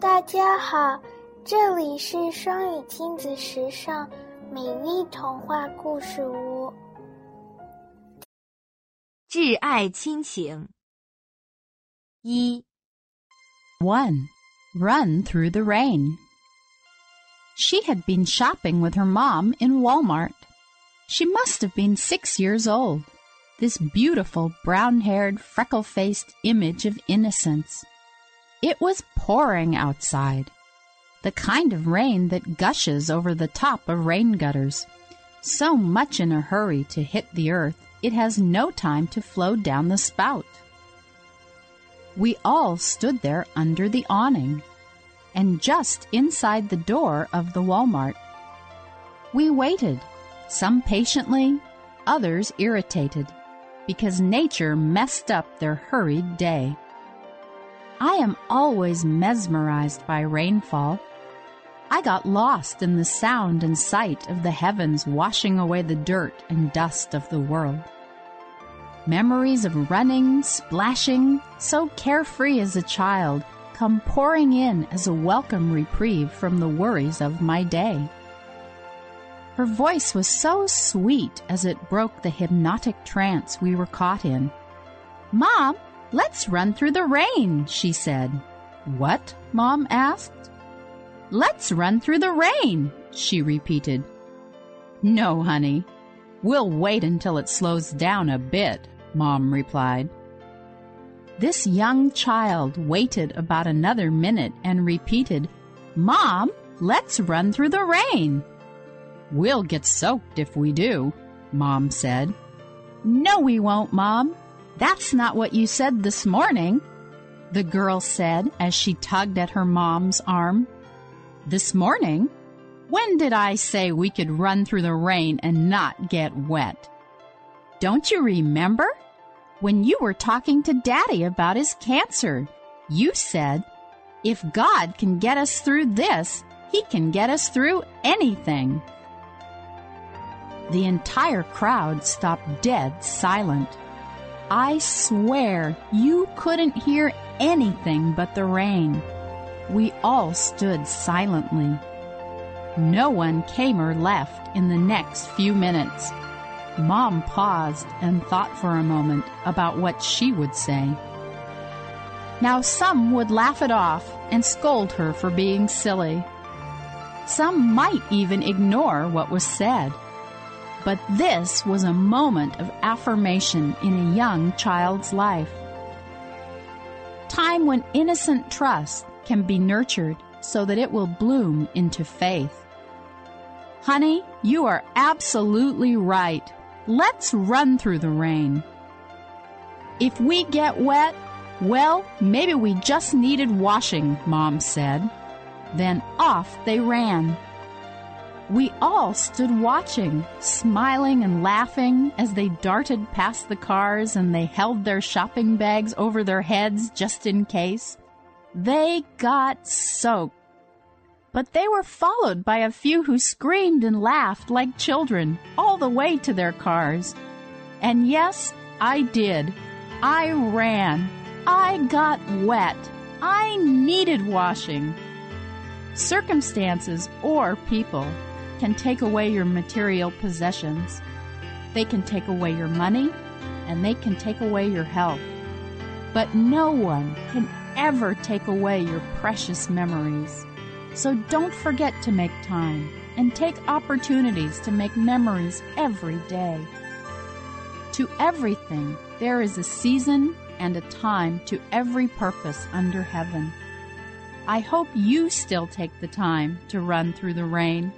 大家好，这里是双语亲子时尚美丽童话故事屋。挚爱亲情一 1. Run through the rain. She had been shopping with her mom in Walmart. She must have been six years old, this beautiful brown haired, freckle faced image of innocence. It was pouring outside, the kind of rain that gushes over the top of rain gutters, so much in a hurry to hit the earth it has no time to flow down the spout. We all stood there under the awning and just inside the door of the Walmart. We waited, some patiently, others irritated, because nature messed up their hurried day. I am always mesmerized by rainfall. I got lost in the sound and sight of the heavens washing away the dirt and dust of the world. Memories of running, splashing, so carefree as a child, come pouring in as a welcome reprieve from the worries of my day. Her voice was so sweet as it broke the hypnotic trance we were caught in. Mom, let's run through the rain, she said. What? Mom asked. Let's run through the rain, she repeated. No, honey. We'll wait until it slows down a bit, Mom replied. This young child waited about another minute and repeated, Mom, let's run through the rain. We'll get soaked if we do, Mom said. No, we won't, Mom. That's not what you said this morning, the girl said as she tugged at her mom's arm. This morning? When did I say we could run through the rain and not get wet? Don't you remember? When you were talking to Daddy about his cancer, you said, if God can get us through this, He can get us through anything. The entire crowd stopped dead silent. I swear you couldn't hear anything but the rain. We all stood silently. No one came or left in the next few minutes. Mom paused and thought for a moment about what she would say. Now, some would laugh it off and scold her for being silly. Some might even ignore what was said. But this was a moment of affirmation in a young child's life. Time when innocent trust can be nurtured so that it will bloom into faith. Honey, you are absolutely right. Let's run through the rain. If we get wet, well, maybe we just needed washing, Mom said. Then off they ran. We all stood watching, smiling and laughing as they darted past the cars and they held their shopping bags over their heads just in case. They got soaked. But they were followed by a few who screamed and laughed like children all the way to their cars. And yes, I did. I ran. I got wet. I needed washing. Circumstances or people can take away your material possessions. They can take away your money and they can take away your health. But no one can ever take away your precious memories. So don't forget to make time and take opportunities to make memories every day. To everything, there is a season and a time to every purpose under heaven. I hope you still take the time to run through the rain